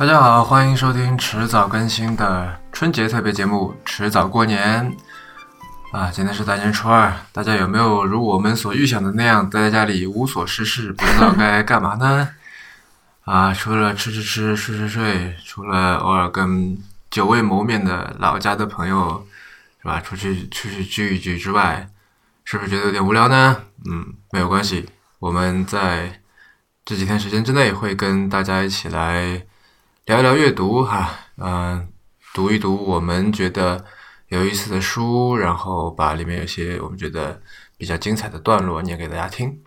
大家好，欢迎收听迟早更新的春节特别节目《迟早过年》啊！今天是大年初二，大家有没有如我们所预想的那样，待在家里无所事事，不知道该干嘛呢？啊，除了吃吃吃、睡睡睡，除了偶尔跟久未谋面的老家的朋友是吧，出去出去聚一聚之外，是不是觉得有点无聊呢？嗯，没有关系，我们在这几天时间之内会跟大家一起来聊一聊阅读哈，嗯、读一读我们觉得有意思的书，然后把里面有些我们觉得比较精彩的段落念给大家听。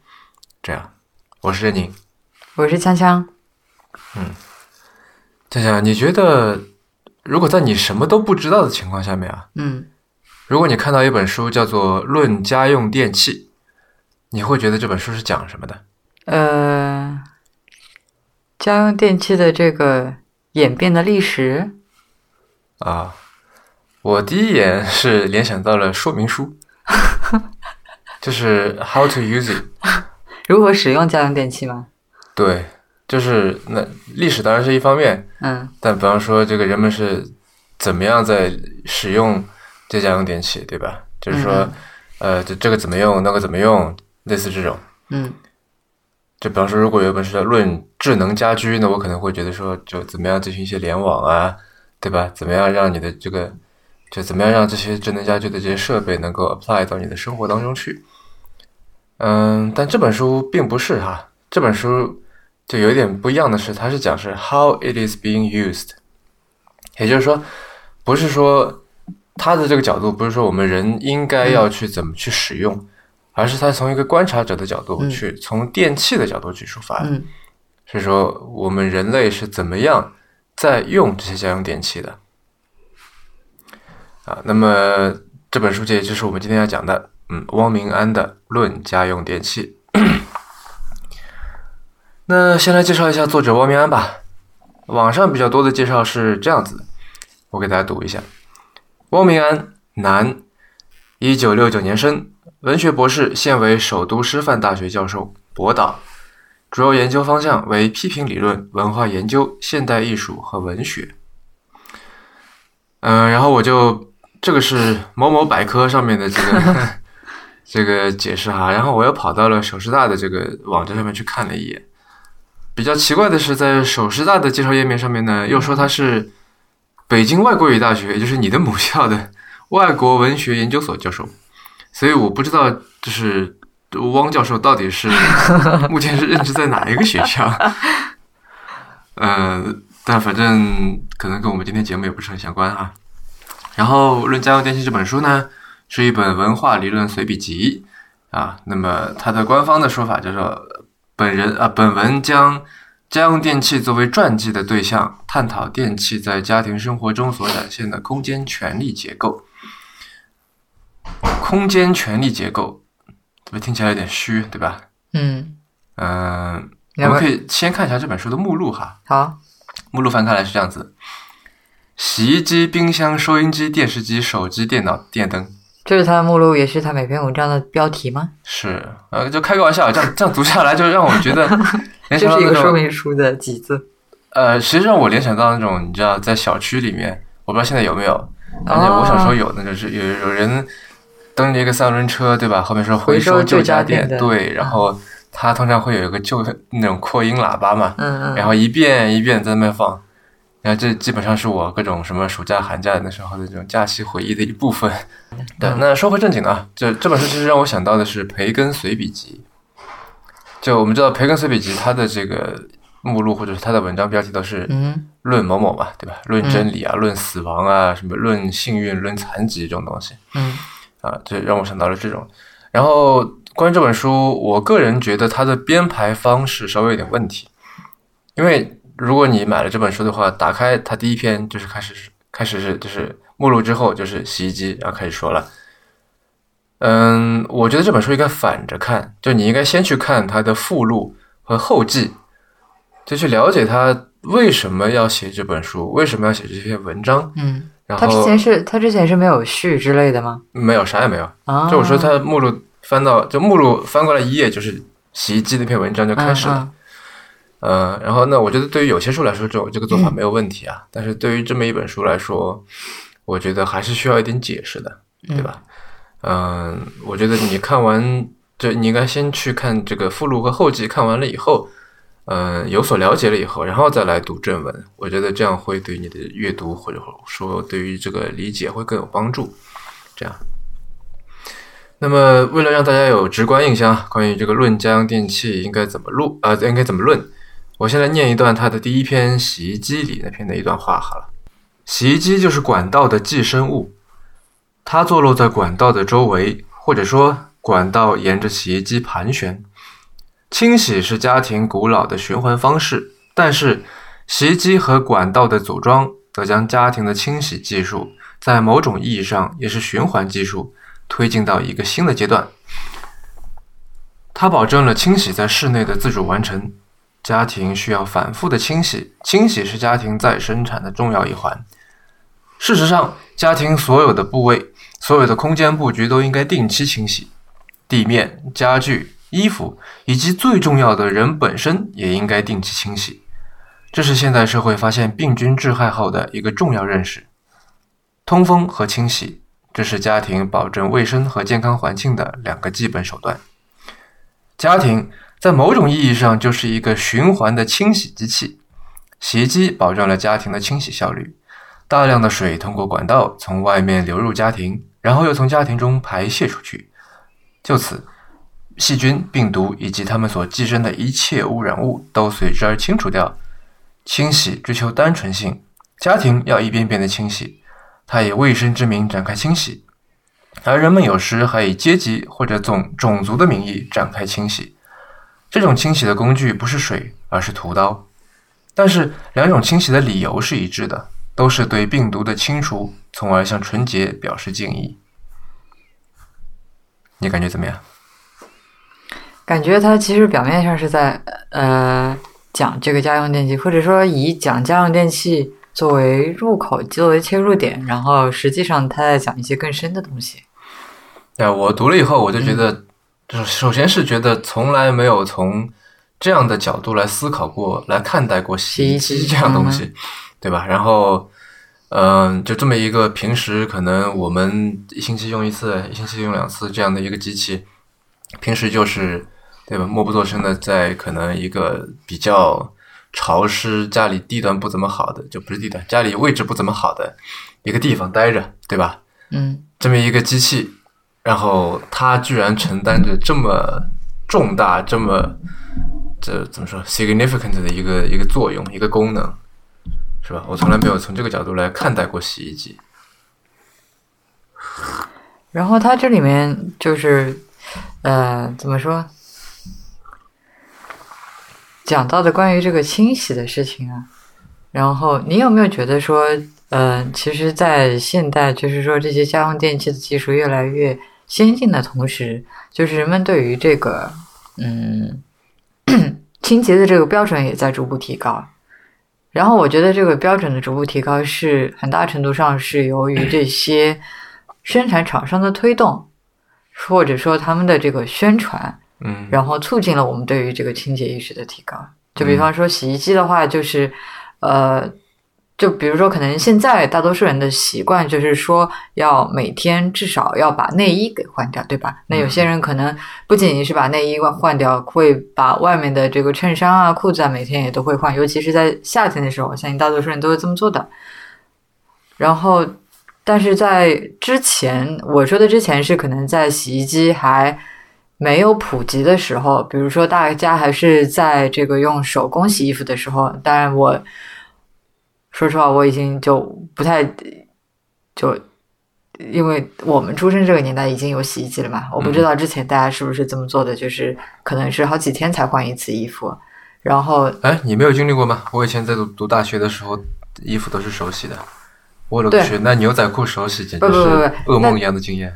这样，我是任宁。我是锵锵，嗯，锵锵，你觉得如果在你什么都不知道的情况下面啊，嗯，如果你看到一本书叫做《论家用电器》，你会觉得这本书是讲什么的？呃，家用电器的这个演变的历史，啊，我第一眼是联想到了说明书，就是 how to use it。如何使用家用电器吗？对，就是那历史当然是一方面，嗯但比方说这个人们是怎么样在使用这家用电器，对吧？就是说，嗯呃，这这个怎么用，那个怎么用，类似这种。嗯就比方说，如果有一本书叫《论智能家居》，那我可能会觉得说，就怎么样进行一些联网啊，对吧？怎么样让你的这个，就怎么样让这些智能家居的这些设备能够 apply 到你的生活当中去。嗯，但这本书并不是哈，这本书就有一点不一样的是，它是讲是 how it is being used，也就是说，不是说它的这个角度，不是说我们人应该要去怎么去使用，而是他从一个观察者的角度嗯去，从电器的角度去出发，嗯是说我们人类是怎么样在用这些家用电器的啊。那么这本书这也就是我们今天要讲的，嗯，汪明安的《论家用电器》。那先来介绍一下作者汪明安吧。网上比较多的介绍是这样子的，我给大家读一下：汪明安，男，一九六九年生，文学博士，现为首都师范大学教授，博导。主要研究方向为批评理论、文化研究、现代艺术和文学。嗯、然后我就这个是某某百科上面的这个 这个解释哈，然后我又跑到了首师大的这个网站上面去看了一眼。比较奇怪的是，在首师大的介绍页面上面呢，又说他是北京外国语大学，也就是你的母校的外国文学研究所教授，所以我不知道就是汪教授到底是 目前是任职在哪一个学校？呃，但反正可能跟我们今天节目也不是很相关哈。然后《论家用电器》这本书呢，是一本文化理论随笔集啊。那么它的官方的说法叫做本人啊，本文将家用电器作为传记的对象，探讨电器在家庭生活中所展现的空间权力结构。空间权力结构，怎么听起来有点虚，对吧？嗯，嗯、我们可以先看一下这本书的目录哈。好，目录翻开来是这样子：洗衣机、冰箱、收音机、电视机、手机、电脑、电灯。这是他的目录，也是他每篇文章的标题吗？是，呃，就开个玩笑，这样这样读下来，就让我觉得 联这是一个说明书的几字。呃，其实让我联想到那种，你知道，在小区里面，我不知道现在有没有，而且我小时候有，那就是有有人蹬着一个三轮车，对吧？后面说回收收旧旧家电，电对，然后它通常会有一个旧那种扩音喇叭嘛，嗯嗯，然后一遍一遍在那边放，然后这基本上是我各种什么暑假、寒假那时候的这种假期回忆的一部分。对，那说回正经的啊，这这本书其实让我想到的是《培根随笔集》。就我们知道《培根随笔集》它的这个目录或者是它的文章标题都是嗯论某某嘛，对吧？论真理啊，论死亡啊，什么论幸运、论残疾这种东西。嗯啊，这让我想到了这种。然后关于这本书，我个人觉得它的编排方式稍微有点问题，因为如果你买了这本书的话，打开它第一篇就是开始开始是就是目录之后就是洗衣机，然后开始说了。嗯，我觉得这本书应该反着看，就你应该先去看它的附录和后记，就去了解他为什么要写这本书，为什么要写这篇文章。嗯，然后他之前是他之前是没有序之类的吗？没有啥也没有，啊，就我说他目录翻到就目录翻过来一页就是洗衣机那篇文章就开始了。嗯呃，然后那我觉得对于有些书来说，这种这个做法没有问题啊。但是对于这么一本书来说，我觉得还是需要一点解释的，对吧？嗯、我觉得你看完就，你应该先去看这个附录和后记，看完了以后，嗯、有所了解了以后，然后再来读正文。我觉得这样会对你的阅读或者说对于这个理解会更有帮助。这样。那么，为了让大家有直观印象，关于这个论家用电器应该怎么录啊、应该怎么论，我先来念一段他的第一篇洗衣机里那篇的一段话好了。洗衣机就是管道的寄生物，它坐落在管道的周围，或者说管道沿着洗衣机盘旋。清洗是家庭古老的循环方式，但是洗衣机和管道的组装则将家庭的清洗技术，在某种意义上也是循环技术，推进到一个新的阶段。它保证了清洗在室内的自主完成。家庭需要反复的清洗，清洗是家庭再生产的重要一环。事实上，家庭所有的部位、所有的空间布局都应该定期清洗，地面、家具、衣服以及最重要的人本身也应该定期清洗。这是现代社会发现病菌致害后的一个重要认识。通风和清洗，这是家庭保证卫生和健康环境的两个基本手段。家庭在某种意义上就是一个循环的清洗机器。洗衣机保证了家庭的清洗效率，大量的水通过管道从外面流入家庭，然后又从家庭中排泄出去。就此，细菌、病毒以及它们所寄生的一切污染物都随之而清除掉。清洗追求单纯性，家庭要一遍遍的清洗，它以卫生之名展开清洗，而人们有时还以阶级或者种种族的名义展开清洗。这种清洗的工具不是水，而是屠刀。但是两种清洗的理由是一致的，都是对病毒的清除，从而向纯洁表示敬意。你感觉怎么样？感觉他其实表面上是在呃讲这个家用电器，或者说以讲家用电器作为入口、作为切入点，然后实际上他在讲一些更深的东西。对，我读了以后，我就觉得，就是首先是觉得从来没有从这样的角度来思考过、来看待过洗衣机机这样东西，对吧？然后，嗯、就这么一个平时可能我们一星期用一次、一星期用两次这样的一个机器，平时就是对吧？默不作声的在可能一个比较潮湿、家里地段不怎么好的，就不是地段，家里位置不怎么好的一个地方待着，对吧？嗯这么一个机器，然后它居然承担着这么重大、这么这怎么说 significant 的一个一个作用、一个功能，是吧？我从来没有从这个角度来看待过洗衣机。然后它这里面就是呃怎么说？讲到的关于这个清洗的事情啊，然后你有没有觉得说，呃，其实，在现代，就是说这些家用电器的技术越来越先进的同时，就是人们对于这个，嗯，清洁的这个标准也在逐步提高。然后我觉得这个标准的逐步提高是很大程度上是由于这些生产厂商的推动，或者说他们的这个宣传，嗯然后促进了我们对于这个清洁意识的提高。就比方说洗衣机的话，就是，呃，就比如说可能现在大多数人的习惯就是说要每天至少要把内衣给换掉，对吧？那有些人可能不仅仅是把内衣换换掉，会把外面的这个衬衫啊、裤子啊每天也都会换，尤其是在夏天的时候，我相信大多数人都会这么做的。然后，但是在之前，我说的之前是可能在洗衣机还没有普及的时候，比如说大家还是在这个用手工洗衣服的时候，当然我说实话，我已经就不太就。因为我们出生这个年代已经有洗衣机了嘛，我不知道之前大家是不是这么做的，就是可能是好几天才换一次衣服，然后哎，你没有经历过吗？我以前在读读大学的时候，衣服都是手洗的。我勒个去，那牛仔裤手洗简直是噩梦一样的经验。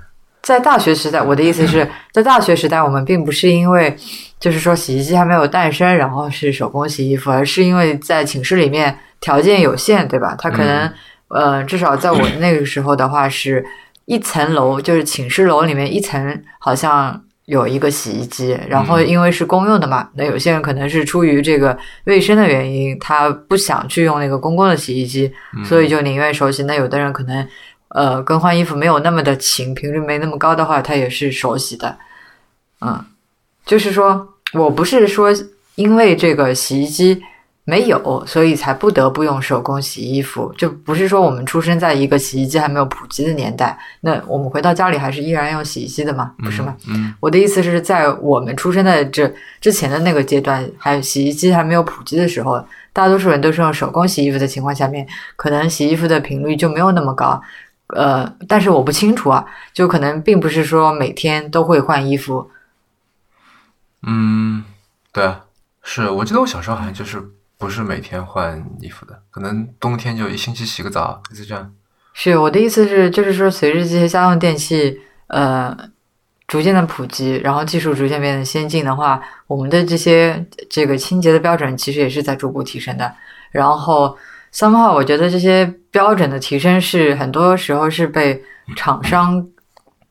在大学时代，我的意思是 在大学时代，我们并不是因为就是说洗衣机还没有诞生，然后是手工洗衣服，而是因为在寝室里面条件有限，对吧？他可能、呃，至少在我那个时候的话，是一层楼，就是寝室楼里面一层好像有一个洗衣机，然后因为是公用的嘛，那有些人可能是出于这个卫生的原因，他不想去用那个公共的洗衣机，所以就宁愿手洗。那有的人可能呃更换衣服没有那么的勤，频率没那么高的话，他也是手洗的。嗯，就是说我不是说因为这个洗衣机。没有，所以才不得不用手工洗衣服。就不是说我们出生在一个洗衣机还没有普及的年代，那我们回到家里还是依然用洗衣机的嘛？不是吗？嗯，我的意思是在我们出生在这之前的那个阶段，还有洗衣机还没有普及的时候，大多数人都是用手工洗衣服的情况下面，可能洗衣服的频率就没有那么高。呃，但是我不清楚啊，就可能并不是说每天都会换衣服。嗯，对啊，是我记得我小时候好像就是。不是每天换衣服的，可能冬天就一星期洗个澡，类似这样。是我的意思是，就是说，随着这些家用电器呃逐渐的普及，然后技术逐渐变得先进的话，我们的这些这个清洁的标准其实也是在逐步提升的。然后，somehow 我觉得这些标准的提升是很多时候是被厂商，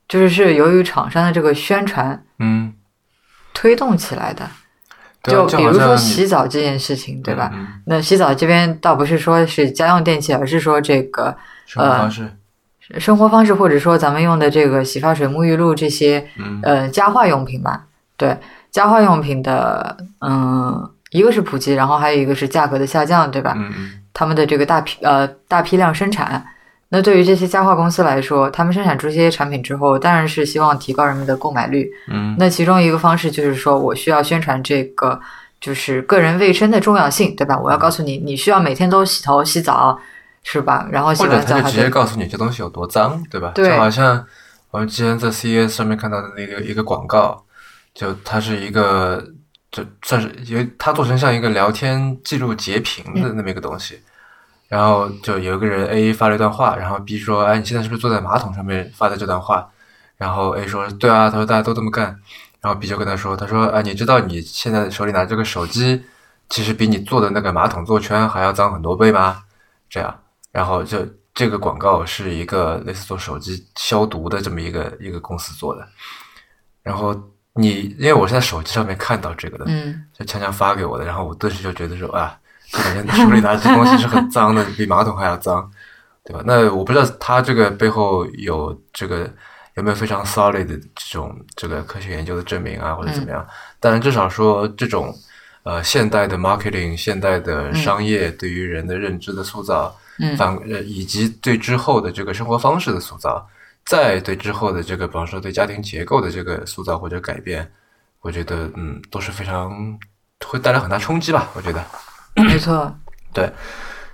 就是是由于厂商的这个宣传，嗯，推动起来的。就比如说洗澡这件事情，对吧？那洗澡这边倒不是说是家用电器，而是说这个呃生活方式，或者说咱们用的这个洗发水、沐浴露这些呃家化用品吧。对家化用品的，嗯，一个是普及，然后还有一个是价格的下降，对吧？嗯嗯，他们的这个大批呃大批量生产。那对于这些家化公司来说，他们生产出这些产品之后，当然是希望提高人们的购买率。嗯，那其中一个方式就是说我需要宣传这个，就是个人卫生的重要性，对吧？我要告诉你，你需要每天都洗头洗澡，是吧？然后洗完澡他就直接告诉你这东西有多脏，对吧？对，就好像我们之前在 CES 上面看到的那个一个广告，就它是一个，就算是因为它做成像一个聊天记录截屏的那么一个东西。然后就有一个人 A 发了一段话，然后 B 说：“哎，你现在是不是坐在马桶上面发的这段话？”然后 A 说：“对啊。”他说：“大家都这么干。”然后 B 就跟他说：“他说，哎，你知道你现在手里拿这个手机，其实比你坐的那个马桶坐圈还要脏很多倍吗？”这样，然后就这个广告是一个类似做手机消毒的这么一个一个公司做的。然后你因为我是在手机上面看到这个的，嗯，就强强发给我的，然后我顿时就觉得说啊。就感觉你手里拿这东西是很脏的，比马桶还要脏，对吧？那我不知道他这个背后有这个有没有非常 solid 的这种这个科学研究的证明啊，或者怎么样？当然，至少说这种呃现代的 marketing、现代的商业对于人的认知的塑造，反呃以及对之后的这个生活方式的塑造，再对之后的这个，比方说对家庭结构的这个塑造或者改变，我觉得嗯都是非常会带来很大冲击吧，我觉得。没错，对，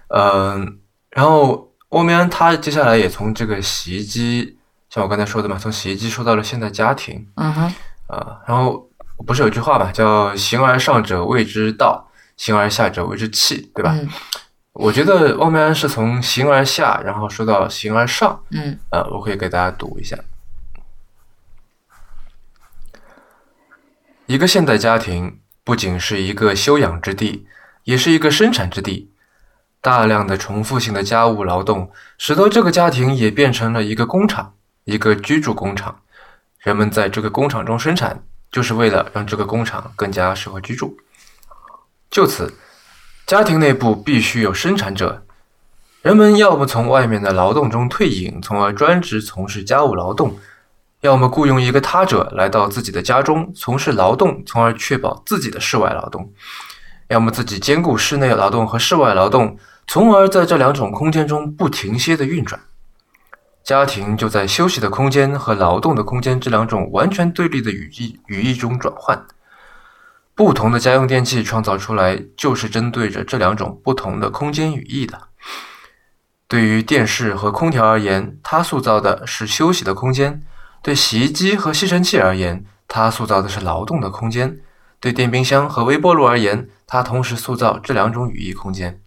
嗯，然后欧米安他接下来也从这个洗衣机，像我刚才说的嘛，从洗衣机说到了现代家庭，嗯哼，啊，然后不是有句话嘛，叫“形而上者谓之道，形而下者谓之器”，对吧？我觉得欧米安是从形而下，然后说到形而上，嗯，呃，我可以给大家读一下，一个现代家庭不仅是一个休养之地。也是一个生产之地，大量的重复性的家务劳动，使得这个家庭也变成了一个工厂，一个居住工厂。人们在这个工厂中生产，就是为了让这个工厂更加适合居住。就此，家庭内部必须有生产者。人们要么从外面的劳动中退隐，从而专职从事家务劳动；要么雇佣一个他者来到自己的家中从事劳动，从而确保自己的室外劳动。要么自己兼顾室内劳动和室外劳动，从而在这两种空间中不停歇的运转。家庭就在休息的空间和劳动的空间这两种完全对立的语义语义中转换。不同的家用电器创造出来，就是针对着这两种不同的空间语义的。对于电视和空调而言，它塑造的是休息的空间；对洗衣机和吸尘器而言，它塑造的是劳动的空间。对电冰箱和微波炉而言，它同时塑造这两种语义空间。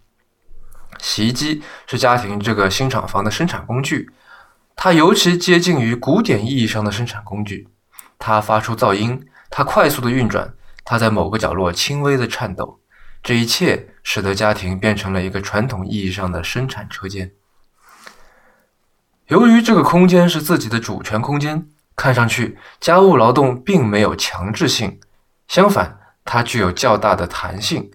洗衣机是家庭这个新厂房的生产工具，它尤其接近于古典意义上的生产工具。它发出噪音，它快速的运转，它在某个角落轻微的颤抖。这一切使得家庭变成了一个传统意义上的生产车间。由于这个空间是自己的主权空间。看上去家务劳动并没有强制性，相反，它具有较大的弹性。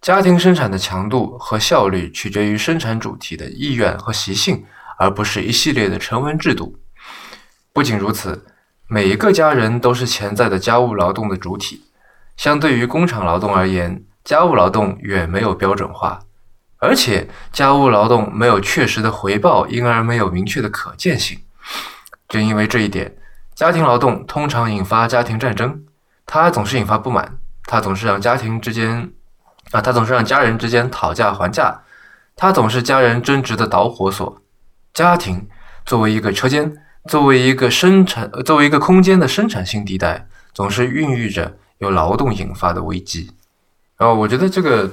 家庭生产的强度和效率取决于生产主体的意愿和习性，而不是一系列的成文制度。不仅如此，每一个家人都是潜在的家务劳动的主体。相对于工厂劳动而言，家务劳动远没有标准化，而且家务劳动没有确实的回报，因而没有明确的可见性。正因为这一点，家庭劳动通常引发家庭战争，它总是引发不满，他总是让家庭之间。啊，他总是让家人之间讨价还价，他总是家人争执的导火索。家庭作为一个车间，作为一个生产，作为一个空间的生产性地带，总是孕育着由劳动引发的危机。然后我觉得这个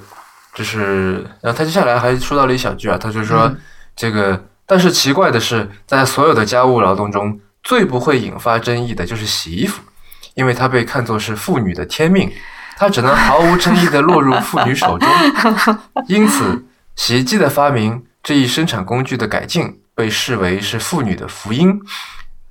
就是，然后他接下来还说到了一小句啊，他就说这个，但是奇怪的是，在所有的家务劳动中，最不会引发争议的就是洗衣服，因为它被看作是妇女的天命。它只能毫无争议地落入妇女手中，因此，洗衣机的发明这一生产工具的改进被视为是妇女的福音。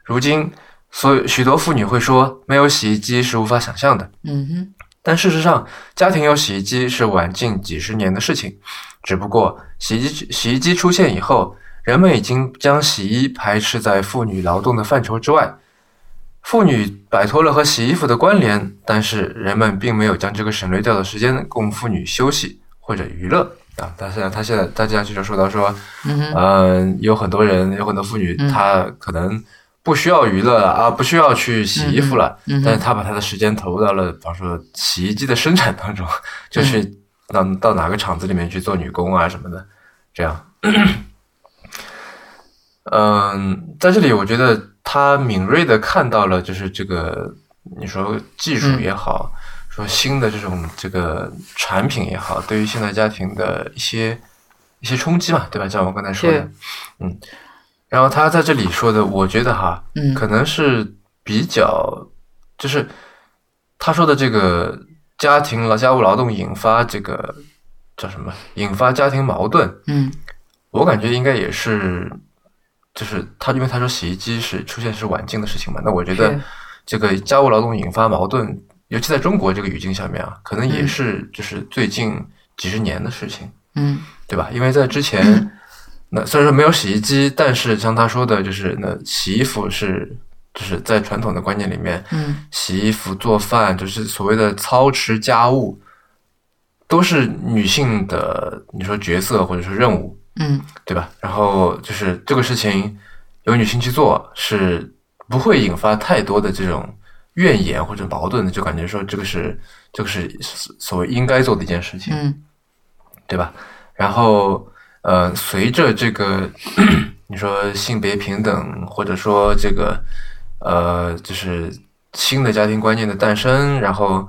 如今，所许多妇女会说，没有洗衣机是无法想象的。嗯哼，但事实上，家庭有洗衣机是晚近几十年的事情。只不过，洗衣机洗衣机出现以后，人们已经将洗衣排斥在妇女劳动的范畴之外。妇女摆脱了和洗衣服的关联，但是人们并没有将这个省略掉的时间供妇女休息或者娱乐啊。但是他现在大家就说到说，嗯，有很多人，有很多妇女，她可能不需要娱乐啊，不需要去洗衣服了，但是她把她的时间投入到了，比方说洗衣机的生产当中，就是到到哪个厂子里面去做女工啊什么的，这样。嗯，在这里我觉得。他敏锐的看到了，就是这个，你说技术也好，说新的这种这个产品也好，对于现代家庭的一些一些冲击嘛，对吧？像我刚才说的，嗯，然后他在这里说的，我觉得哈，嗯，可能是比较，就是他说的这个家庭劳家务劳动引发这个叫什么？引发家庭矛盾，嗯，我感觉应该也是。就是他，因为他说洗衣机是出现是晚近的事情嘛，那我觉得这个家务劳动引发矛盾，尤其在中国这个语境下面啊，可能也是就是最近几十年的事情，嗯，对吧？因为在之前，那虽然说没有洗衣机，但是像他说的，就是那洗衣服是就是在传统的观念里面，嗯，洗衣服、做饭，就是所谓的操持家务，都是女性的你说角色或者是任务。嗯，对吧？然后就是这个事情由女性去做，是不会引发太多的这种怨言或者矛盾的，就感觉说这个是这个是所谓应该做的一件事情，嗯，对吧？然后呃，随着这个 你说性别平等，或者说这个呃，就是新的家庭观念的诞生，然后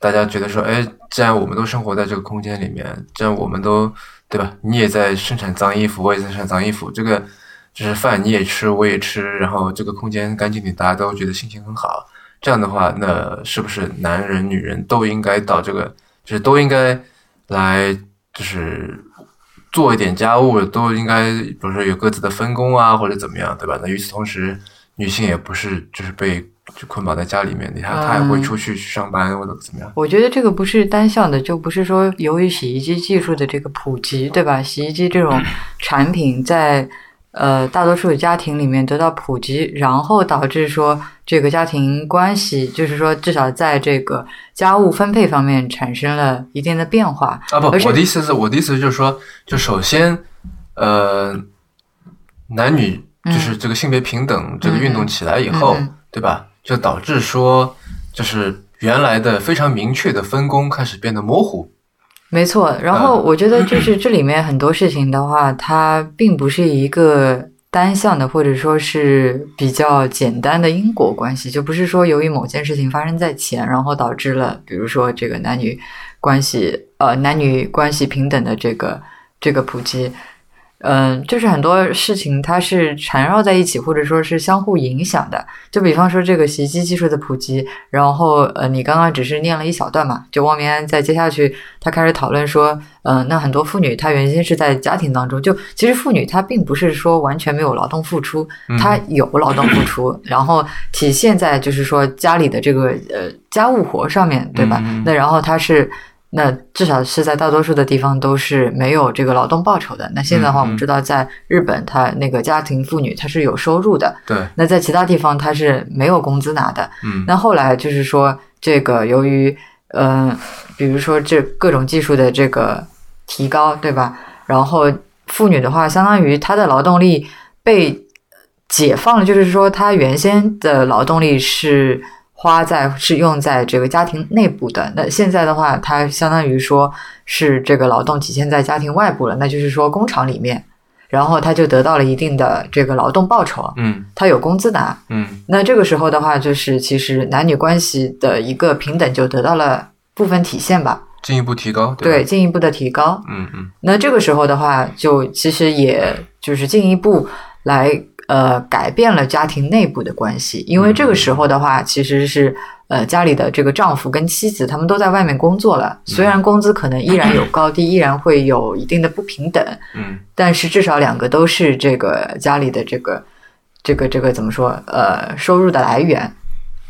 大家觉得说，哎，既然我们都生活在这个空间里面，既然我们都。对吧？你也在生产脏衣服，我也在生产脏衣服。这个就是饭你也吃，我也吃，然后这个空间干净点，大家都觉得心情很好。这样的话，那是不是男人、女人都应该到这个，就是都应该来，就是做一点家务，都应该，比如说有各自的分工啊，或者怎么样，对吧？那与此同时，女性也不是就是被。就捆绑在家里面，你看他还会出去去上班或者怎么样？我觉得这个不是单向的，就不是说由于洗衣机技术的这个普及，对吧？洗衣机这种产品在呃大多数的家庭里面得到普及，然后导致说这个家庭关系，就是说至少在这个家务分配方面产生了一定的变化啊。不，我的意思是，我的意思就是说，就首先呃，男女就是这个性别平等这个运动起来以后，对吧？就导致说，就是原来的非常明确的分工开始变得模糊。没错，然后我觉得就是这里面很多事情的话，它并不是一个单向的，或者说是比较简单的因果关系，就不是说由于某件事情发生在前，然后导致了，比如说这个男女关系，呃，男女关系平等的这个这个普及。嗯，就是很多事情它是缠绕在一起，或者说是相互影响的。就比方说这个洗衣机技术的普及，然后呃，你刚刚只是念了一小段嘛，就汪明安在接下去，他开始讨论说，嗯，那很多妇女她原先是在家庭当中，就其实妇女她并不是说完全没有劳动付出，她有劳动付出，然后体现在就是说家里的这个呃家务活上面对吧？那然后她是。那至少是在大多数的地方都是没有这个劳动报酬的。那现在的话，我们知道在日本，他那个家庭妇女她是有收入的。对。那在其他地方，她是没有工资拿的。嗯。那后来就是说，这个由于，嗯，比如说这各种技术的这个提高，对吧？然后妇女的话，相当于她的劳动力被解放了，就是说她原先的劳动力是。花在是用在这个家庭内部的，那现在的话，它相当于说是这个劳动体现在家庭外部了，那就是说工厂里面，然后他就得到了一定的这个劳动报酬，嗯，他有工资拿，嗯，那这个时候的话，就是其实男女关系的一个平等就得到了部分体现吧，进一步提高，对，进一步的提高，嗯嗯，那这个时候的话，就其实也就是进一步来。呃，改变了家庭内部的关系，因为这个时候的话，其实是呃家里的这个丈夫跟妻子他们都在外面工作了，虽然工资可能依然有高低，依然会有一定的不平等，嗯，但是至少两个都是这个家里的这个这个这个怎么说呃收入的来源，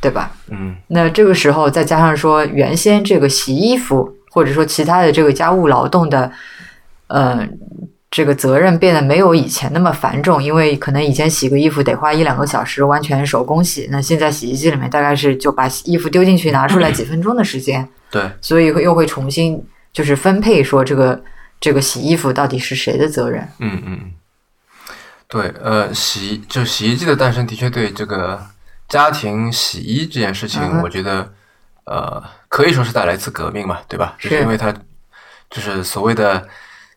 对吧？嗯，那这个时候再加上说原先这个洗衣服或者说其他的这个家务劳动的，嗯。这个责任变得没有以前那么繁重，因为可能以前洗个衣服得花一两个小时，完全手工洗。那现在洗衣机里面大概是就把衣服丢进去，拿出来几分钟的时间。对，所以又会重新就是分配，说这个这个洗衣服到底是谁的责任？嗯嗯嗯，对，呃，洗就洗衣机的诞生的确对这个家庭洗衣这件事情，我觉得呃可以说是带来一次革命嘛，对吧？就是因为它就是所谓的。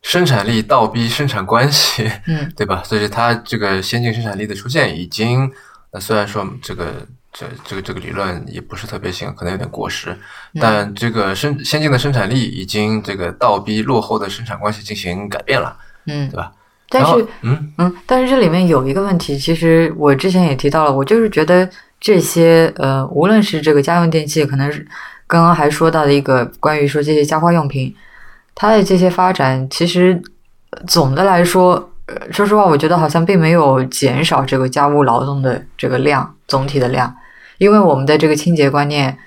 生产力倒逼生产关系，嗯，对吧？所以它这个先进生产力的出现，已经，呃，虽然说这个这这个这个理论也不是特别行，可能有点过时，但这个生先进的生产力已经这个倒逼落后的生产关系进行改变了，嗯，对吧？但是，嗯嗯，但是这里面有一个问题，其实我之前也提到了，我就是觉得这些呃，无论是这个家用电器，可能是刚刚还说到的一个关于说这些家花用品。它的这些发展，其实总的来说，说实话，我觉得好像并没有减少这个家务劳动的这个量，总体的量，因为我们的这个清洁观念，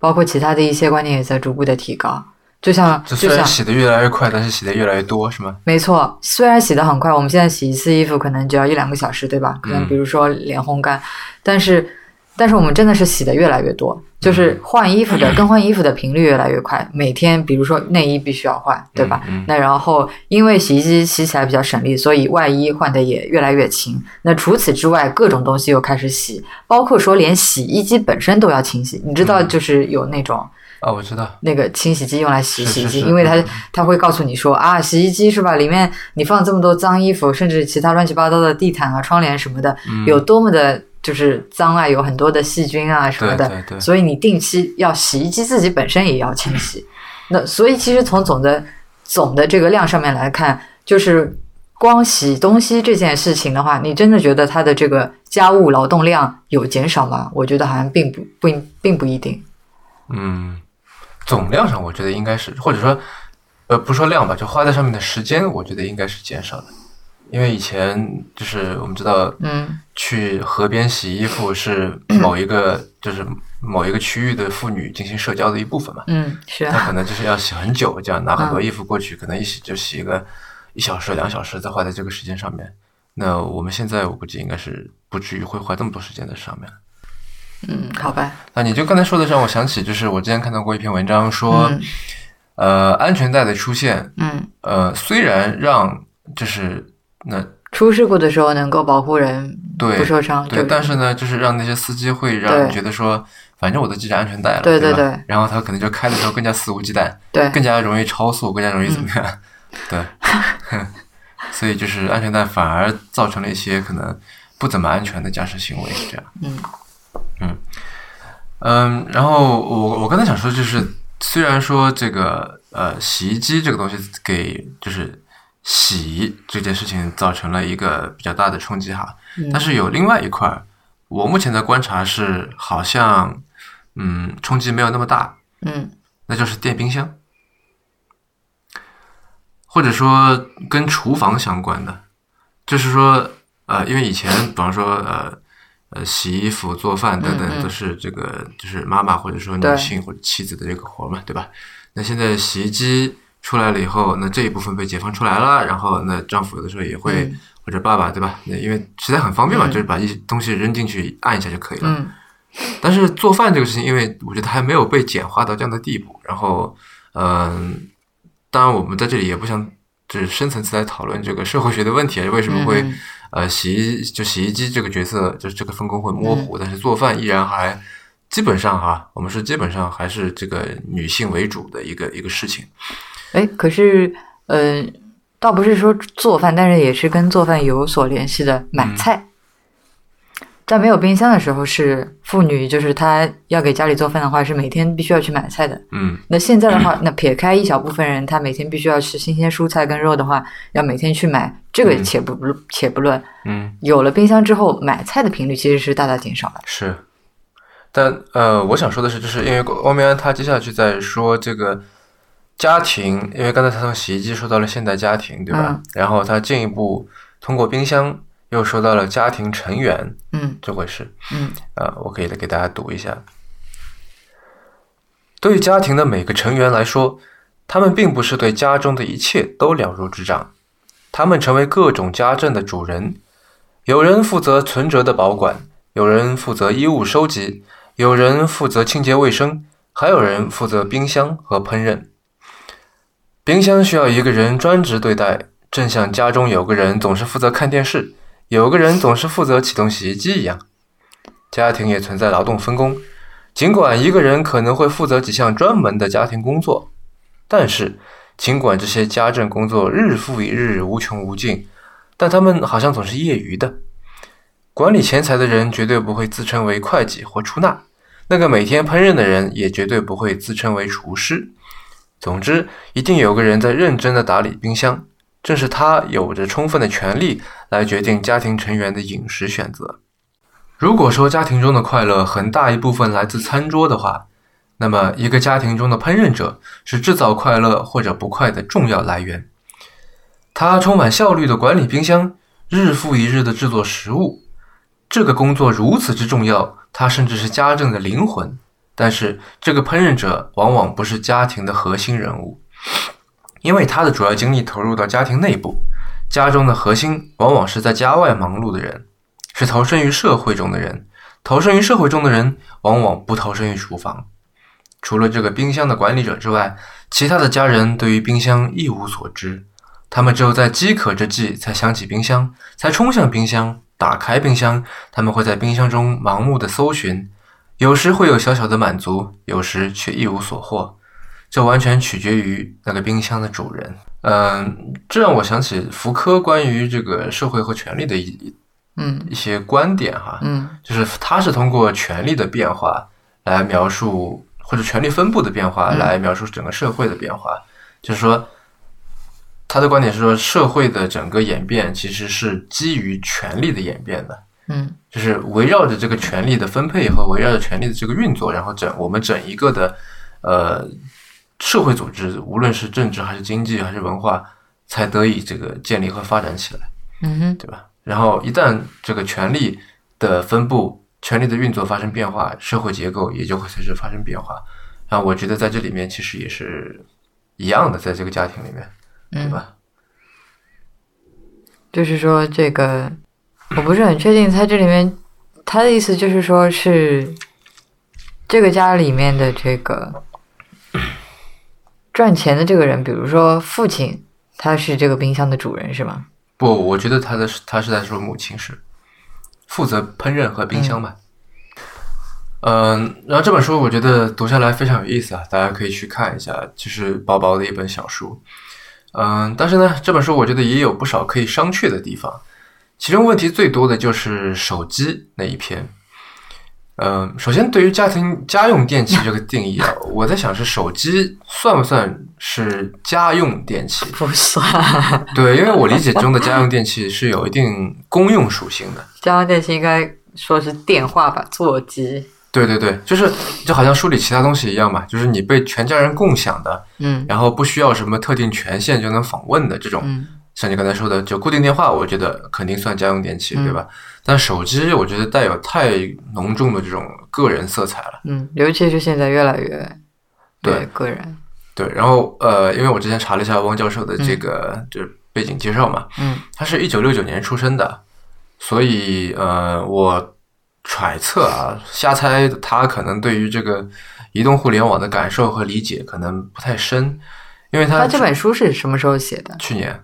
包括其他的一些观念也在逐步的提高。就像，就像洗的越来越快，但是洗的越来越多，是吗？没错，虽然洗的很快，我们现在洗一次衣服可能就要一两个小时，对吧？可能比如说连烘干，但是。但是我们真的是洗的越来越多，就是换衣服的 更换衣服的频率越来越快。每天，比如说内衣必须要换，对吧？那然后因为洗衣机洗起来比较省力，所以外衣换的也越来越勤。那除此之外，各种东西又开始洗，包括说连洗衣机本身都要清洗。你知道，就是有那种啊，我知道那个清洗机用来洗洗衣机，因为它它会告诉你说啊，洗衣机是吧？里面你放这么多脏衣服，甚至其他乱七八糟的地毯啊、窗帘什么的，有多么的。就是脏啊，有很多的细菌啊什么的，所以你定期要洗衣机自己本身也要清洗。那所以其实从总的总的这个量上面来看，就是光洗东西这件事情的话，你真的觉得它的这个家务劳动量有减少吗？我觉得好像并不不并不一定。嗯，总量上我觉得应该是，或者说呃不说量吧，就花在上面的时间，我觉得应该是减少的。因为以前就是我们知道，嗯，去河边洗衣服是某一个就是某一个区域的妇女进行社交的一部分嘛，嗯，是，她可能就是要洗很久，这样拿很多衣服过去，可能一洗就洗一个一小时两小时，再花在这个时间上面。那我们现在我估计应该是不至于会花这么多时间在上面。嗯，好吧。那你就刚才说的让我想起，就是我之前看到过一篇文章说，呃，安全带的出现，嗯，呃，虽然让就是。那出事故的时候能够保护人不受伤，对，但是呢，就是让那些司机会让人觉得说，反正我都系着安全带了，对对对，然后他可能就开的时候更加肆无忌惮，对，更加容易超速，更加容易怎么样？对，所以就是安全带反而造成了一些可能不怎么安全的驾驶行为，这样，嗯。嗯。嗯，然后我我刚才想说就是，虽然说这个呃洗衣机这个东西给就是。洗这件事情造成了一个比较大的冲击哈。嗯但是有另外一块儿，我目前的观察是，好像嗯冲击没有那么大，嗯那就是电冰箱，或者说跟厨房相关的，就是说呃，因为以前比方说呃。呃，洗衣服、做饭等等都是这个，就是妈妈或者说女性或者妻子的这个活儿嘛，对吧？那现在洗衣机出来了以后，那这一部分被解放出来了，然后那丈夫有的时候也会、嗯或者爸爸对吧？那因为实在很方便嘛，嗯就是把一些东西扔进去按一下就可以了。嗯但是做饭这个事情，因为我觉得还没有被简化到这样的地步，然后嗯、当然我们在这里也不想就是深层次来讨论这个社会学的问题，为什么会、嗯呃洗衣就洗衣机这个角色就是这个分工会模嗯糊，但是做饭依然还基本上哈，我们是基本上还是这个女性为主的一个一个事情。哎，可是呃，倒不是说做饭，但是也是跟做饭有所联系的买菜。在没有冰箱的时候，是妇女就是她要给家里做饭的话，是每天必须要去买菜的。嗯那现在的话，那撇开一小部分人，他每天必须要吃新鲜蔬菜跟肉的话，要每天去买，这个嗯且不且不论。嗯，有了冰箱之后，买菜的频率其实是大大减少的。是。但呃，我想说的是，就是因为欧米安他接下去在说这个家庭，因为刚才他从洗衣机说到了现代家庭，对吧？嗯然后他进一步通过冰箱又说到了家庭成员嗯这回事。嗯啊，我可以给大家读一下。对于家庭的每个成员来说，他们并不是对家中的一切都了如指掌，他们成为各种家政的主人。有人负责存折的保管，有人负责衣物收集，有人负责清洁卫生，还有人负责冰箱和烹饪。冰箱需要一个人专职对待，正像家中有个人总是负责看电视，有个人总是负责启动洗衣机一样。家庭也存在劳动分工，尽管一个人可能会负责几项专门的家庭工作，但是尽管这些家政工作日复一日无穷无尽，但他们好像总是业余的。管理钱财的人绝对不会自称为会计或出纳，那个每天烹饪的人也绝对不会自称为厨师。总之，一定有个人在认真的打理冰箱，正是他有着充分的权利来决定家庭成员的饮食选择。如果说家庭中的快乐很大一部分来自餐桌的话，那么一个家庭中的烹饪者是制造快乐或者不快的重要来源。他充满效率的管理冰箱，日复一日的制作食物，这个工作如此之重要，它甚至是家政的灵魂。但是，这个烹饪者往往不是家庭的核心人物，因为他的主要精力投入到家庭内部，家中的核心往往是在家外忙碌的人。是投身于社会中的人，投身于社会中的人往往不投身于厨房。除了这个冰箱的管理者之外，其他的家人对于冰箱一无所知。他们只有在饥渴之际才想起冰箱，才冲向冰箱，打开冰箱。他们会在冰箱中盲目的搜寻，有时会有小小的满足，有时却一无所获。这完全取决于那个冰箱的主人。嗯，这让我想起福柯关于这个社会和权力的一嗯一些观点哈，嗯就是他是通过权力的变化来描述，或者权力分布的变化嗯来描述整个社会的变化。就是说，他的观点是说，社会的整个演变其实是基于权力的演变的，嗯就是围绕着这个权力的分配和围绕着权力的这个运作，然后整我们整一个的呃社会组织，无论是政治还是经济还是文化，才得以这个建立和发展起来。嗯哼对吧？然后一旦这个权力的分布、权力的运作发生变化，社会结构也就会随之发生变化。然后我觉得在这里面其实也是一样的，在这个家庭里面，对嗯，吧？就是说这个我不是很确定，他这里面他的意思就是说是这个家里面的这个赚钱的这个人，比如说父亲，他是这个冰箱的主人是吗？不，我觉得他的他是在说母亲是负责烹饪和冰箱吧。嗯，然后这本书我觉得读下来非常有意思啊，大家可以去看一下，就是薄薄的一本小书。嗯，但是呢，这本书我觉得也有不少可以商榷的地方，其中问题最多的就是手机那一篇。嗯，首先对于家庭家用电器这个定义啊，我在想是手机算不算是家用电器？不算，对，因为我理解中的家用电器是有一定公用属性的。家用电器应该说是电话吧，座机。对对对，就是就好像梳理其他东西一样嘛，就是你被全家人共享的，嗯然后不需要什么特定权限就能访问的这种，嗯像你刚才说的，就固定电话，我觉得肯定算家用电器，嗯对吧？但手机我觉得带有太浓重的这种个人色彩了。嗯，尤其是现在越来越对个人。对，然后呃，因为我之前查了一下汪教授的这个、就是背景介绍嘛，嗯他是一九六九年出生的，所以呃，我揣测啊，瞎猜，他可能对于这个移动互联网的感受和理解可能不太深，因为他他这本书是什么时候写的？去年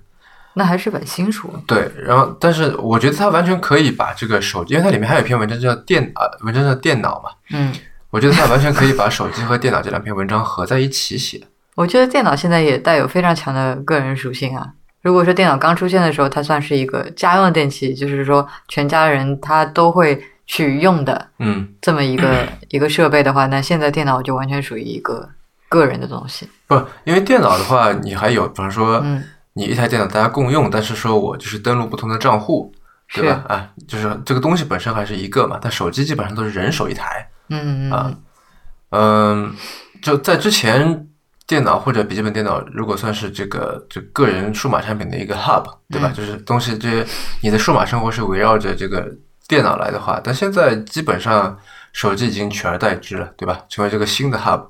那还是本新书。对，然后但是我觉得他完全可以把这个手机，因为它里面还有一篇文章叫电啊、文章叫电脑嘛，嗯，我觉得他完全可以把手机和电脑这两篇文章合在一起写。我觉得电脑现在也带有非常强的个人属性啊。如果说电脑刚出现的时候，它算是一个家用电器，就是说全家人他都会去用的嗯，这么一个、一个设备的话，那现在电脑就完全属于一个个人的东西。不，因为电脑的话，你还有，比方说嗯，你一台电脑大家共用，但是说我就是登录不同的账户，对吧？啊，就是这个东西本身还是一个嘛，但手机基本上都是人手一台。嗯嗯啊嗯，就在之前，电脑或者笔记本电脑如果算是这个这个人数码产品的一个 hub，对吧？嗯就是东西这些你的数码生活是围绕着这个电脑来的话，但现在基本上手机已经取而代之了，对吧？成为这个新的 hub。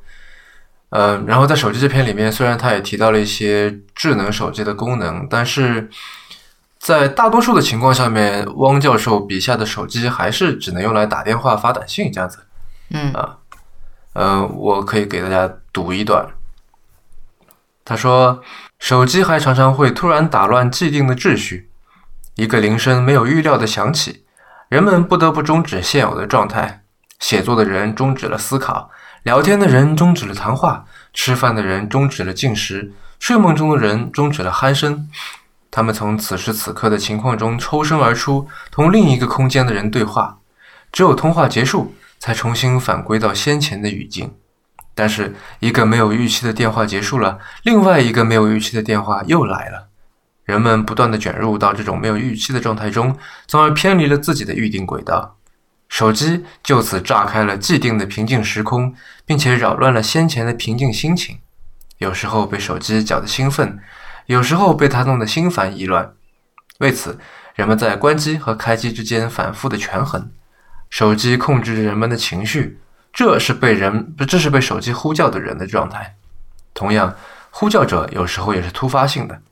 嗯，然后在手机这篇里面，虽然他也提到了一些智能手机的功能，但是在大多数的情况下面，汪教授笔下的手机还是只能用来打电话、发短信这样子。嗯嗯，我可以给大家读一段。他说：“手机还常常会突然打乱既定的秩序，一个铃声没有预料的响起，人们不得不终止现有的状态。写作的人终止了思考，聊天的人终止了谈话，吃饭的人终止了进食，睡梦中的人终止了鼾声。他们从此时此刻的情况中抽身而出，同另一个空间的人对话。只有通话结束，才重新返归到先前的语境。但是，一个没有预期的电话结束了，另外一个没有预期的电话又来了。人们不断地卷入到这种没有预期的状态中，从而偏离了自己的预定轨道。手机就此炸开了既定的平静时空，并且扰乱了先前的平静心情。有时候被手机搅得兴奋，有时候被它弄得心烦意乱。为此，人们在关机和开机之间反复的权衡。手机控制着人们的情绪，这是被人这是被手机呼叫的人的状态。同样，呼叫者有时候也是突发性的。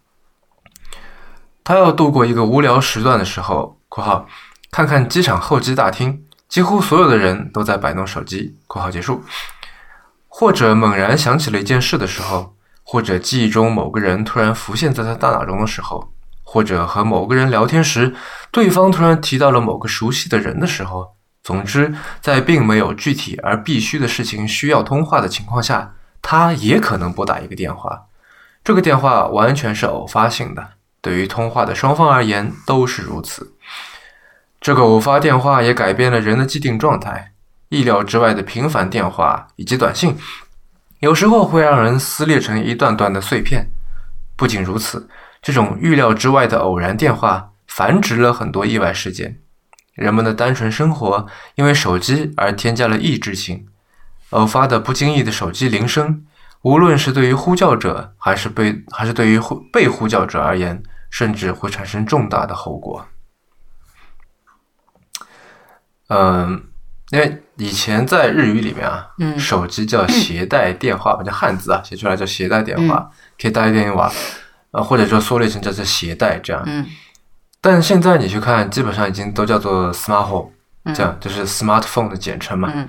他要度过一个无聊时段的时候（括号看看机场候机大厅，几乎所有的人都在摆弄手机）（括号结束），或者猛然想起了一件事的时候，或者记忆中某个人突然浮现在他大脑中的时候，或者和某个人聊天时，对方突然提到了某个熟悉的人的时候。总之，在并没有具体而必须的事情需要通话的情况下，他也可能拨打一个电话。这个电话完全是偶发性的，对于通话的双方而言都是如此。这个偶发电话也改变了人的既定状态。意料之外的频繁电话以及短信，有时候会让人撕裂成一段段的碎片。不仅如此，这种预料之外的偶然电话繁殖了很多意外事件。人们的单纯生活因为手机而添加了抑制性。偶发的不经意的手机铃声，无论是对于呼叫者还是被还是对于呼被呼叫者而言，甚至会产生重大的后果。嗯，因为以前在日语里面啊，嗯。手机叫携带电话吧，叫汉字啊，写出来叫携带电话，可以带电话，啊，或者说缩略成叫做携带这样。嗯。但现在你去看，基本上已经都叫做 smartphone，嗯。这样就是 smartphone 的简称嘛。嗯。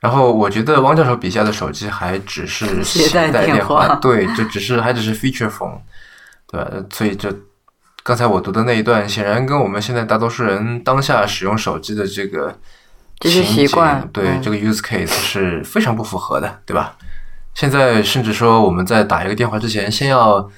然后我觉得汪教授笔下的手机还只是携带带电话话，对，就只是还只是 feature phone，对吧？所以就刚才我读的那一段，显然跟我们现在大多数人当下使用手机的这个习惯对、嗯这个 use case 是非常不符合的，对吧？现在甚至说我们在打一个电话之前，先要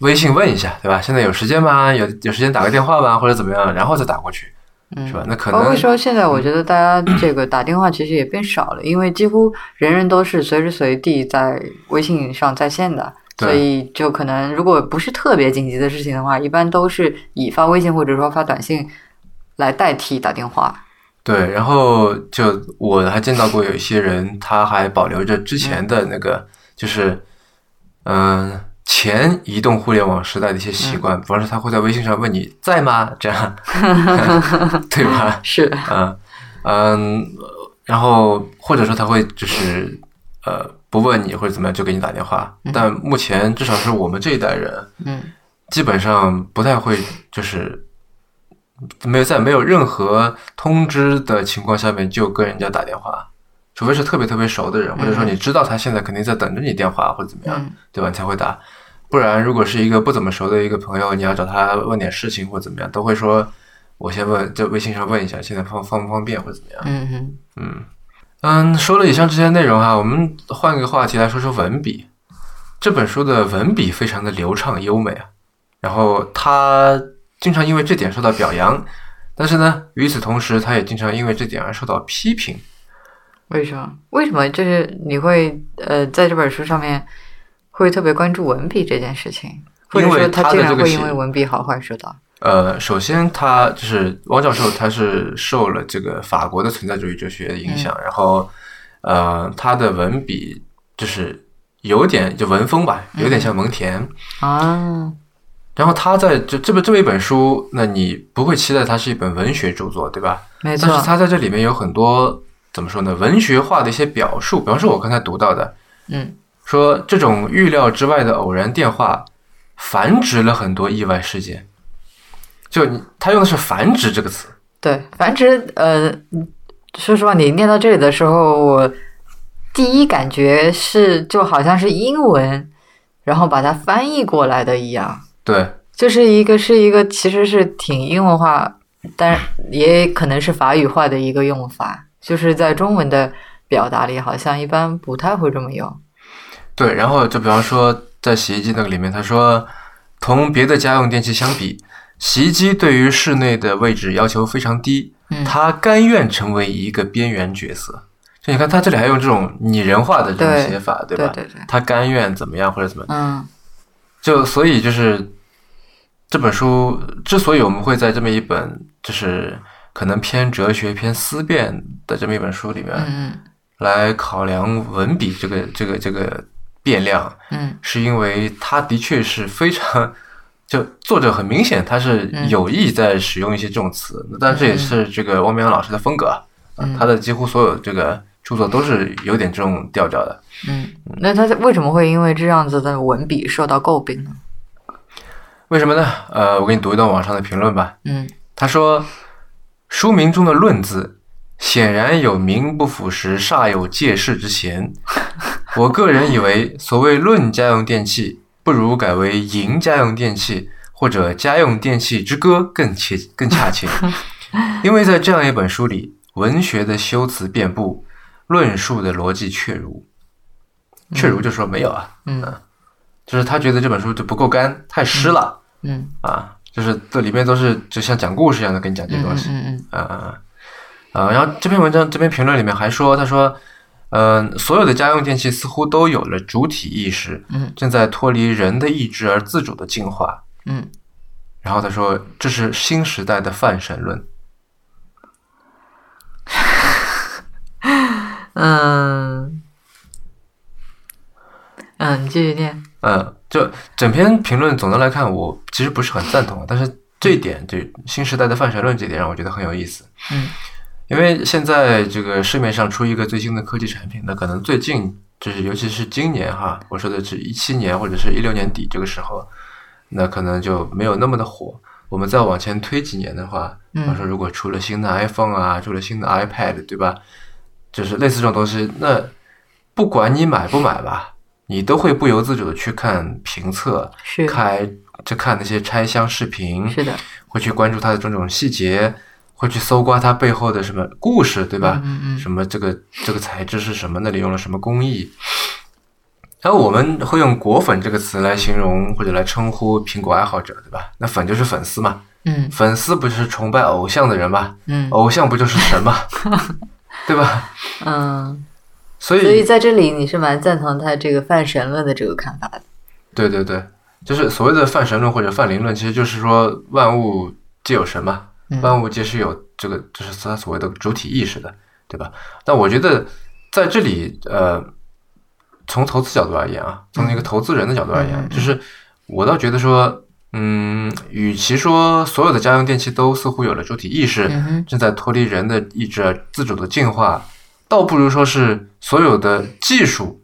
微信问一下，对吧？现在有时间吗？有有时间打个电话吧，或者怎么样，然后再打过去。嗯是吧？那可包括能说现在，我觉得大家这个打电话其实也变少了，因为几乎人人都是随时随地在微信上在线的，对所以就可能如果不是特别紧急的事情的话，一般都是以发微信或者说发短信来代替打电话。对，然后就我还见到过有一些人，他还保留着之前的那个，就是嗯、前移动互联网时代的一些习惯，比方说他会在微信上问你在吗？这样，对吧？是，嗯嗯，然后或者说他会就是呃不问你或者怎么样就给你打电话，但目前至少是我们这一代人，嗯。基本上不太会就是没有在没有任何通知的情况下面就跟人家打电话，除非是特别特别熟的人，或者说你知道他现在肯定在等着你电话或者怎么样，嗯。对吧？你才会打。不然，如果是一个不怎么熟的一个朋友，你要找他问点事情或者怎么样，都会说我先问，在微信上问一下，现在方方不方便或者怎么样。嗯嗯嗯嗯，说了以上这些内容哈，我们换个话题来说说文笔。这本书的文笔非常的流畅优美啊，然后他经常因为这点受到表扬，但是呢，与此同时，他也经常因为这点而受到批评。为什么？为什么就是你会呃在这本书上面会特别关注文笔这件事情，或者说他竟然会因为文笔好坏受到？呃，首先他就是汪教授，他是受了这个法国的存在主义哲学的影响，然后呃，他的文笔就是有点就文风吧，有点像蒙恬。啊，然后他在这这本这么一本书，那你不会期待它是一本文学著作，对吧？没错但是，他在这里面有很多怎么说呢？文学化的一些表述，比方说我刚才读到的，嗯说这种预料之外的偶然电话，繁殖了很多意外事件。就你，他用的是“繁殖”这个词，对，繁殖呃，说实话，你念到这里的时候，我第一感觉是就好像是英文，然后把它翻译过来的一样，对就是一个是一个其实是挺英文化，但也可能是法语化的一个用法，就是在中文的表达里，好像一般不太会这么用。对。然后就比方说，在洗衣机那个里面，他说，同别的家用电器相比，洗衣机对于室内的位置要求非常低，嗯他甘愿成为一个边缘角色。就你看，他这里还用这种拟人化的这种写法，对吧？对对对，他甘愿怎么样或者怎么样，嗯就所以就是这本书之所以我们会在这么一本就是可能偏哲学、偏思辨的这么一本书里面嗯来考量文笔这个这个这个变量，嗯是因为它的确是非常。就作者很明显，他是嗯有意在使用一些这种词，但这也是这个汪明阳老师的风格啊，嗯他的几乎所有这个著作都是有点这种调调的。嗯，那他为什么会因为这样子的文笔受到诟病呢？为什么呢？呃，我给你读一段网上的评论吧。嗯他说，书名中的“论”字显然有名不符实、煞有介事之嫌。我个人以为，所谓“论家用电器”，不如改为“银家用电器”或者“家用电器之歌”更切更恰切。因为在这样一本书里，文学的修辞遍布，论述的逻辑确如。确如就说没有啊，嗯就是他觉得这本书就不够干，太湿了。嗯啊，就是这里面都是就像讲故事一样的跟你讲这些嗯东西，嗯嗯啊啊啊！然后这篇文章这篇评论里面还说，他说，嗯、所有的家用电器似乎都有了主体意识，嗯正在脱离人的意志而自主的进化。嗯然后他说，这是新时代的泛神论。嗯嗯，你继续念。嗯，就整篇评论总的来看，我其实不是很赞同，但是这一点就新时代的泛神论这点让我觉得很有意思。嗯因为现在这个市面上出一个最新的科技产品，那可能最近就是尤其是今年哈，我说的是一七年或者是一六年底这个时候，那可能就没有那么的火。我们再往前推几年的话，比方说如果出了新的 iPhone 啊，出了新的 iPad，对吧？就是类似这种东西，那不管你买不买吧，你都会不由自主的去看评测，是开就看那些拆箱视频，是的，会去关注它的种种细节，会去搜刮它背后的什么故事，对吧？嗯嗯什么这个这个材质是什么？那里用了什么工艺？然后我们会用“果粉”这个词来形容或者来称呼苹果爱好者，对吧？那粉就是粉丝嘛，嗯粉丝不是崇拜偶像的人吗？嗯偶像不就是神吗？对吧？嗯，所以，所以在这里你是蛮赞同他这个泛神论的这个看法的。对对对，就是所谓的泛神论或者泛灵论，其实就是说万物皆有神嘛，嗯万物皆是有这个，就是他所谓的主体意识的，对吧？但我觉得在这里，呃，从投资角度而言啊，从一个投资人的角度而言，就是我倒觉得说，嗯，与其说所有的家用电器都似乎有了主体意识，正在脱离人的意志而自主的进化，倒不如说是所有的技术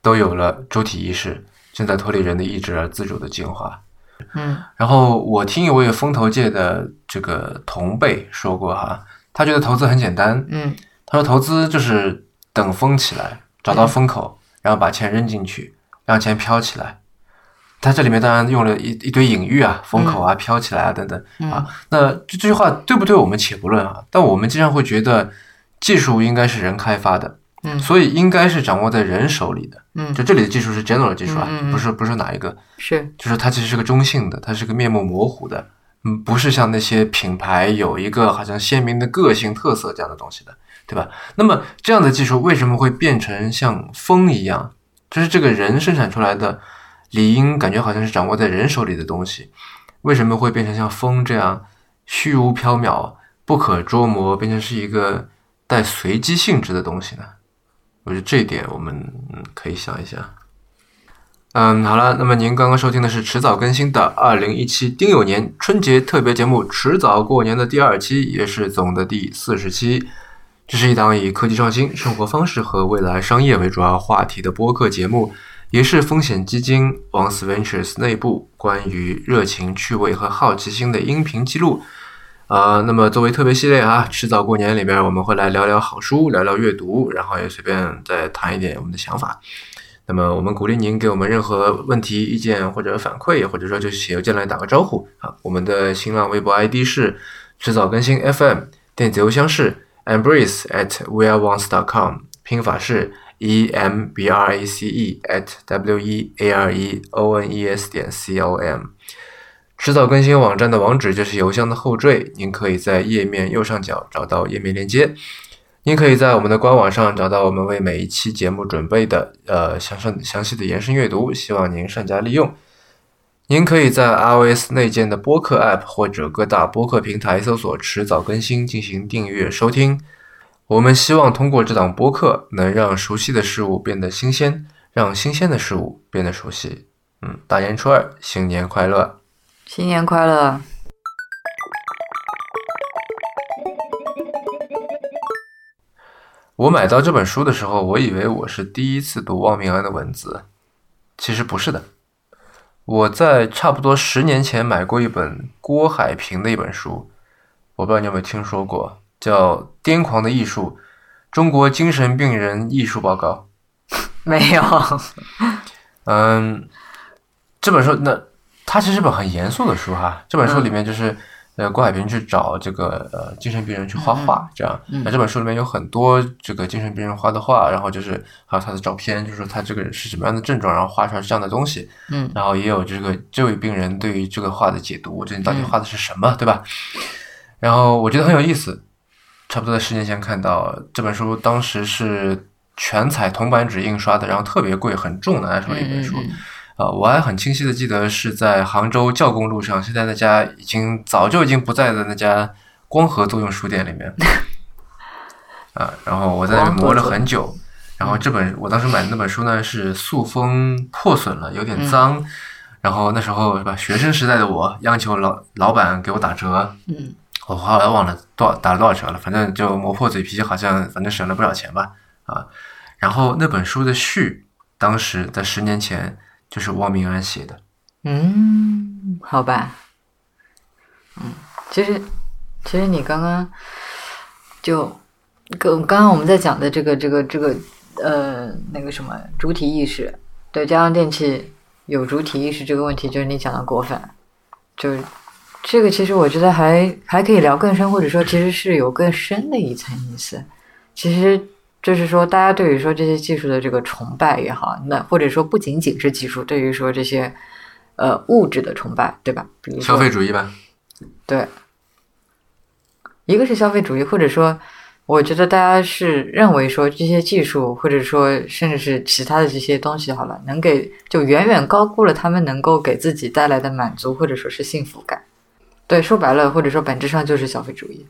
都有了主体意识，正在脱离人的意志而自主的进化。嗯然后我听一位风投界的这个同辈说过哈，他觉得投资很简单，嗯他说投资就是等风起来，找到风口，然后把钱扔进去，让钱飘起来。他这里面当然用了一一堆隐喻啊，风口啊，飘起来啊等等啊。那这这句话对不对？我们且不论啊，但我们经常会觉得技术应该是人开发的，嗯。所以应该是掌握在人手里的。嗯，就这里的技术是 general 技术啊，不是不是哪一个，是。就是它其实是个中性的，它是个面目模糊的，嗯，不是像那些品牌有一个好像鲜明的个性特色这样的东西的，对吧？那么这样的技术为什么会变成像风一样，就是这个人生产出来的，理应感觉好像是掌握在人手里的东西，为什么会变成像风这样？虚无缥缈、不可捉摸，变成是一个带随机性质的东西呢？我觉得这一点我们可以想一下。嗯，好了，那么您刚刚收听的是迟早更新的二零一七丁酉年春节特别节目《迟早过年》的第二期，也是总的第四十期。这是一档以科技创新、生活方式和未来商业为主要话题的播客节目，也是风险基金 Once Ventures 内部关于热情、趣味和好奇心的音频记录。啊、那么作为特别系列啊，迟早过年里边我们会来聊聊好书，聊聊阅读，然后也随便再谈一点我们的想法。那么我们鼓励您给我们任何问题、意见或者反馈，或者说就写邮件来打个招呼啊。我们的新浪微博 ID 是迟早更新 FM，电子邮箱是 embrace at weareones.com，拼法是 e m b r a c e at w e a r e o n e s 点 c o m。迟早更新网站的网址就是邮箱的后缀，您可以在页面右上角找到页面链接。您可以在我们的官网上找到我们为每一期节目准备的呃详上详细的延伸阅读，希望您善加利用。您可以在 iOS 内建的播客 App 或者各大播客平台搜索“迟早更新”进行订阅收听。我们希望通过这档播客，能让熟悉的事物变得新鲜，让新鲜的事物变得熟悉。嗯，大年初二，新年快乐！新年快乐！我买到这本书的时候，我以为我是第一次读汪明安的文字，其实不是的。我在差不多十年前买过一本郭海平的一本书，我不知道你有没有听说过，叫《癫狂的艺术：中国精神病人艺术报告》。没有，嗯，这本书那它其实是本很严肃的书哈。这本书里面就是、呃郭海平去找这个呃精神病人去画画，这样。嗯那这本书里面有很多这个精神病人画的画，然后就是还有他的照片，就是说他这个人是什么样的症状，然后画出来是这样的东西。嗯然后也有这个这位病人对于这个画的解读，这你到底画的是什么，对吧？然后我觉得很有意思。差不多在十年前看到这本书，当时是全彩铜版纸印刷的，然后特别贵、很重的那时候一本书。呃，我还很清晰的记得是在杭州教工路上，现在那家已经早就已经不在的那家光合作用书店里面。啊，然后我在那里磨了很久。然后这本我当时买的那本书呢是塑封破损了，有点脏。然后那时候是吧，学生时代的我央求老老板给我打折，嗯我后来忘了多少打了多少折了，反正就磨破嘴皮，好像反正省了不少钱吧啊。然后那本书的序，当时在十年前就是汪明安写的，嗯，好吧。嗯，其实其实你刚刚就跟刚刚我们在讲的这个这个这个呃那个什么主体意识，对家用电器有主体意识这个问题，就是你讲的果粉，就是这个其实我觉得还还可以聊更深，或者说其实是有更深的一层意思。其实就是说，大家对于说这些技术的这个崇拜也好，那或者说不仅仅是技术，对于说这些呃物质的崇拜，对吧？比如消费主义吧。对，一个是消费主义，或者说，我觉得大家是认为说这些技术，或者说甚至是其他的这些东西，好了，能给就远远高估了他们能够给自己带来的满足，或者说是幸福感。对，说白了，或者说本质上就是消费主义。